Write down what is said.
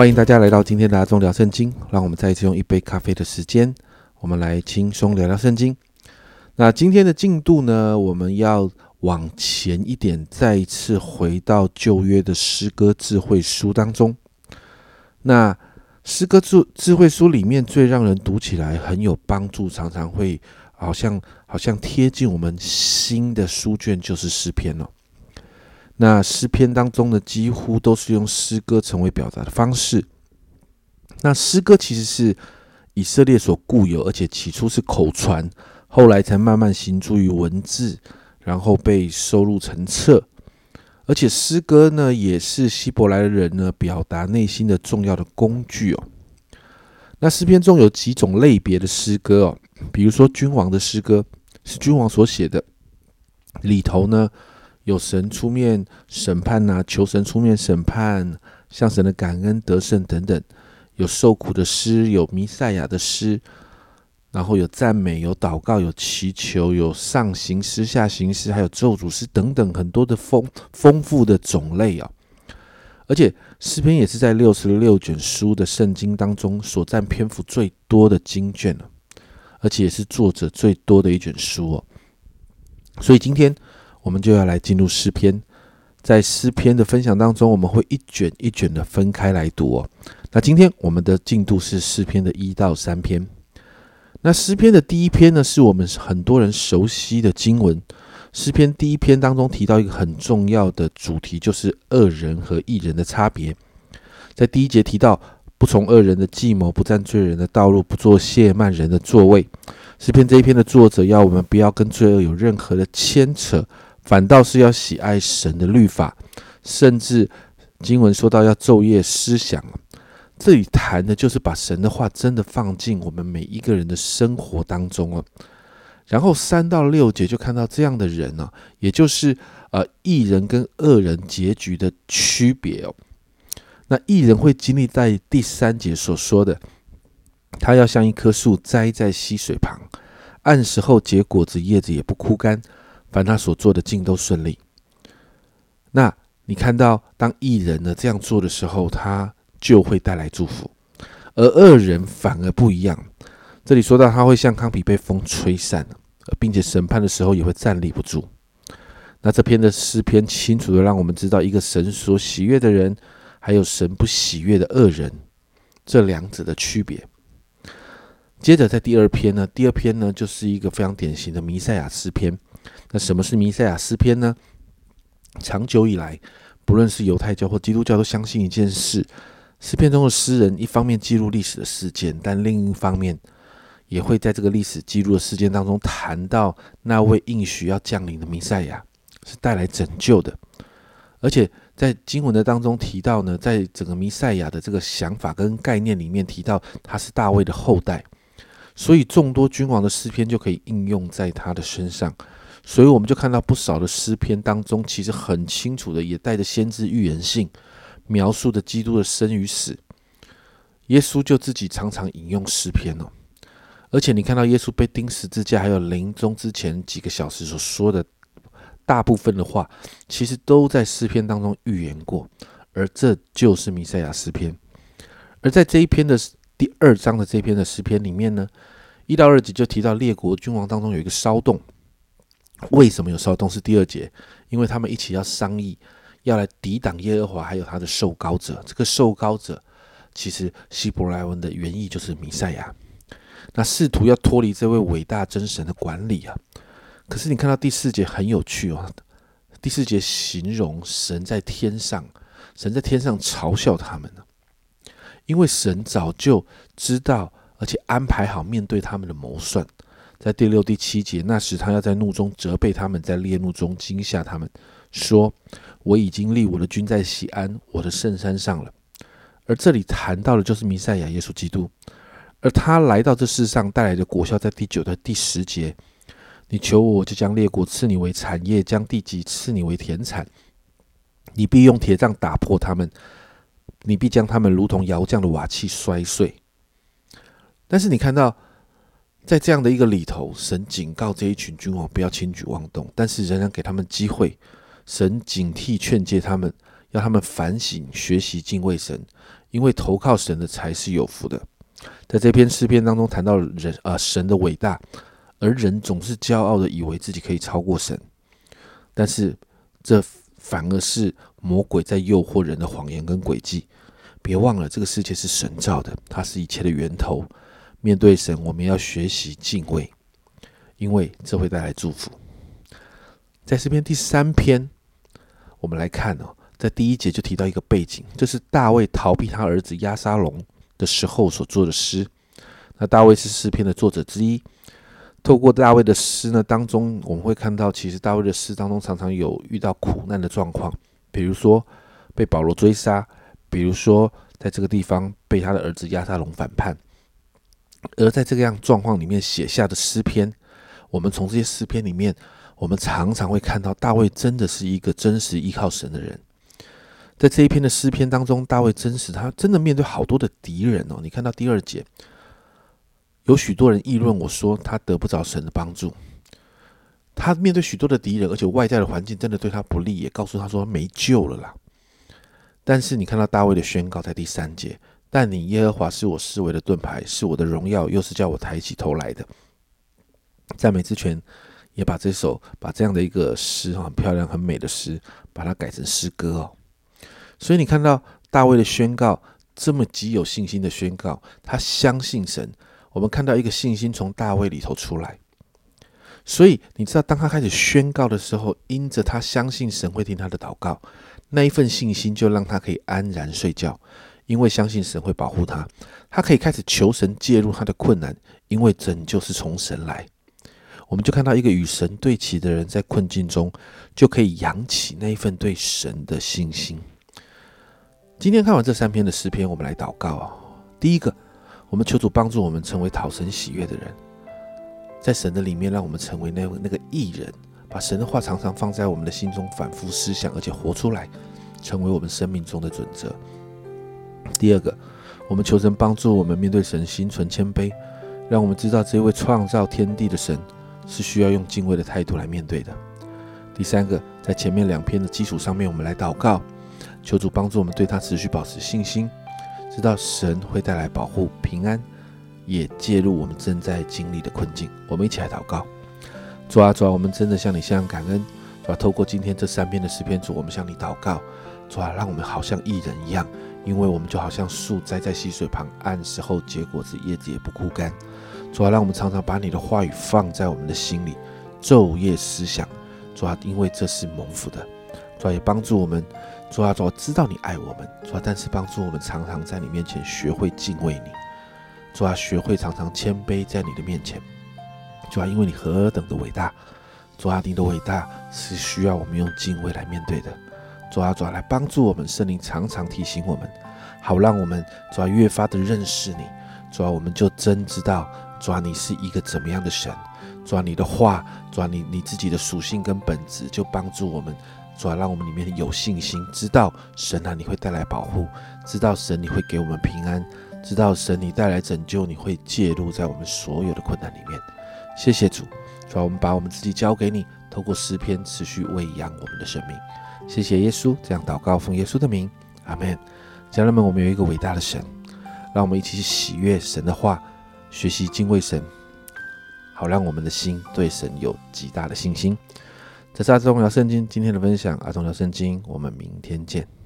欢迎大家来到今天的阿忠聊圣经，让我们再一次用一杯咖啡的时间，我们来轻松聊聊圣经。那今天的进度呢，我们要往前一点，再一次回到旧约的诗歌智慧书当中。那诗歌智智慧书里面最让人读起来很有帮助，常常会好像好像贴近我们心的书卷，就是诗篇了。那诗篇当中呢，几乎都是用诗歌成为表达的方式。那诗歌其实是以色列所固有，而且起初是口传，后来才慢慢行诸于文字，然后被收录成册。而且诗歌呢，也是希伯来人呢表达内心的重要的工具哦。那诗篇中有几种类别的诗歌哦，比如说君王的诗歌，是君王所写的，里头呢。有神出面审判呐，求神出面审判，向神的感恩得胜等等。有受苦的诗，有弥赛亚的诗，然后有赞美，有祷告，有祈求，有上行诗、下行诗，还有咒诅诗等等，很多的丰丰富的种类啊。而且诗篇也是在六十六卷书的圣经当中所占篇幅最多的经卷了，而且也是作者最多的一卷书哦。所以今天。我们就要来进入诗篇，在诗篇的分享当中，我们会一卷一卷的分开来读哦。那今天我们的进度是诗篇的一到三篇。那诗篇的第一篇呢，是我们很多人熟悉的经文。诗篇第一篇当中提到一个很重要的主题，就是恶人和义人的差别。在第一节提到，不从恶人的计谋，不占罪人的道路，不做亵慢人的座位。诗篇这一篇的作者要我们不要跟罪恶有任何的牵扯。反倒是要喜爱神的律法，甚至经文说到要昼夜思想这里谈的就是把神的话真的放进我们每一个人的生活当中哦。然后三到六节就看到这样的人呢，也就是呃艺人跟恶人结局的区别哦。那艺人会经历在第三节所说的，他要像一棵树栽在溪水旁，按时候结果子，叶子也不枯干。凡他所做的尽都顺利。那你看到，当艺人呢这样做的时候，他就会带来祝福；而恶人反而不一样。这里说到，他会像糠皮被风吹散，并且审判的时候也会站立不住。那这篇的诗篇清楚的让我们知道，一个神所喜悦的人，还有神不喜悦的恶人，这两者的区别。接着在第二篇呢，第二篇呢就是一个非常典型的弥赛亚诗篇。那什么是弥赛亚诗篇呢？长久以来，不论是犹太教或基督教，都相信一件事：诗篇中的诗人一方面记录历史的事件，但另一方面也会在这个历史记录的事件当中谈到那位应许要降临的弥赛亚，是带来拯救的。而且在经文的当中提到呢，在整个弥赛亚的这个想法跟概念里面提到他是大卫的后代，所以众多君王的诗篇就可以应用在他的身上。所以我们就看到不少的诗篇当中，其实很清楚的，也带着先知预言性，描述的基督的生与死。耶稣就自己常常引用诗篇哦，而且你看到耶稣被钉十字架，还有临终之前几个小时所说的大部分的话，其实都在诗篇当中预言过，而这就是弥赛亚诗篇。而在这一篇的第二章的这篇的诗篇里面呢，一到二节就提到列国君王当中有一个骚动。为什么有骚动？是第二节，因为他们一起要商议，要来抵挡耶和华，还有他的受膏者。这个受膏者，其实希伯来文的原意就是弥赛亚。那试图要脱离这位伟大真神的管理啊。可是你看到第四节很有趣哦，第四节形容神在天上，神在天上嘲笑他们呢，因为神早就知道，而且安排好面对他们的谋算。在第六、第七节，那时他要在怒中责备他们，在烈怒中惊吓他们，说：“我已经立我的君在西安，我的圣山上了。”而这里谈到的就是弥赛亚耶稣基督，而他来到这世上带来的果效，在第九、的第十节：“你求我，我就将列国赐你为产业，将地级赐你为田产。你必用铁杖打破他们，你必将他们如同窑匠的瓦器摔碎。”但是你看到。在这样的一个里头，神警告这一群君王不要轻举妄动，但是仍然给他们机会。神警惕劝诫他们要他们反省、学习敬畏神，因为投靠神的才是有福的。在这篇诗篇当中谈到人啊神的伟大，而人总是骄傲的以为自己可以超过神，但是这反而是魔鬼在诱惑人的谎言跟诡计。别忘了，这个世界是神造的，它是一切的源头。面对神，我们要学习敬畏，因为这会带来祝福。在诗篇第三篇，我们来看哦，在第一节就提到一个背景，这是大卫逃避他儿子押沙龙的时候所做的诗。那大卫是诗篇的作者之一。透过大卫的诗呢，当中我们会看到，其实大卫的诗当中常常有遇到苦难的状况，比如说被保罗追杀，比如说在这个地方被他的儿子亚沙龙反叛。而在这个样状况里面写下的诗篇，我们从这些诗篇里面，我们常常会看到大卫真的是一个真实依靠神的人。在这一篇的诗篇当中，大卫真实他真的面对好多的敌人哦。你看到第二节。有许多人议论我说他得不着神的帮助，他面对许多的敌人，而且外在的环境真的对他不利，也告诉他说没救了啦。但是你看到大卫的宣告在第三节，但你耶和华是我思维的盾牌，是我的荣耀，又是叫我抬起头来的。赞美之泉也把这首把这样的一个诗很漂亮很美的诗，把它改成诗歌哦。所以你看到大卫的宣告这么极有信心的宣告，他相信神。我们看到一个信心从大卫里头出来，所以你知道，当他开始宣告的时候，因着他相信神会听他的祷告，那一份信心就让他可以安然睡觉，因为相信神会保护他，他可以开始求神介入他的困难，因为拯救是从神来。我们就看到一个与神对齐的人，在困境中就可以扬起那一份对神的信心。今天看完这三篇的诗篇，我们来祷告，第一个。我们求主帮助我们成为讨神喜悦的人，在神的里面，让我们成为那那个艺人，把神的话常常放在我们的心中反复思想，而且活出来，成为我们生命中的准则。第二个，我们求神帮助我们面对神心存谦卑，让我们知道这位创造天地的神是需要用敬畏的态度来面对的。第三个，在前面两篇的基础上面，我们来祷告，求主帮助我们对他持续保持信心。知道神会带来保护、平安，也介入我们正在经历的困境。我们一起来祷告：主啊，主啊，我们真的向你向感恩。主啊，透过今天这三篇的诗篇，主，我们向你祷告。主啊，让我们好像艺人一样，因为我们就好像树栽在溪水旁，按时候结果子，叶子也不枯干。主啊，让我们常常把你的话语放在我们的心里，昼夜思想。主啊，因为这是蒙福的。主啊，也帮助我们。主啊，主啊，知道你爱我们，主啊，但是帮助我们常常在你面前学会敬畏你，主啊，学会常常谦卑在你的面前，主啊，因为你何等的伟大，主啊，你的伟大是需要我们用敬畏来面对的，主啊，主啊，来帮助我们，圣灵常常提醒我们，好让我们主啊越发的认识你，主啊，我们就真知道主啊你是一个怎么样的神，主啊，你的话，主啊，你你自己的属性跟本质就帮助我们。主啊，让我们里面有信心，知道神啊，你会带来保护；知道神你会给我们平安；知道神你带来拯救，你会介入在我们所有的困难里面。谢谢主，主啊，我们把我们自己交给你，透过诗篇持续喂养我们的生命。谢谢耶稣，这样祷告奉耶稣的名，阿门。家人们，我们有一个伟大的神，让我们一起去喜悦神的话，学习敬畏神，好让我们的心对神有极大的信心。这是阿忠聊圣经今天的分享，阿忠聊圣经，我们明天见。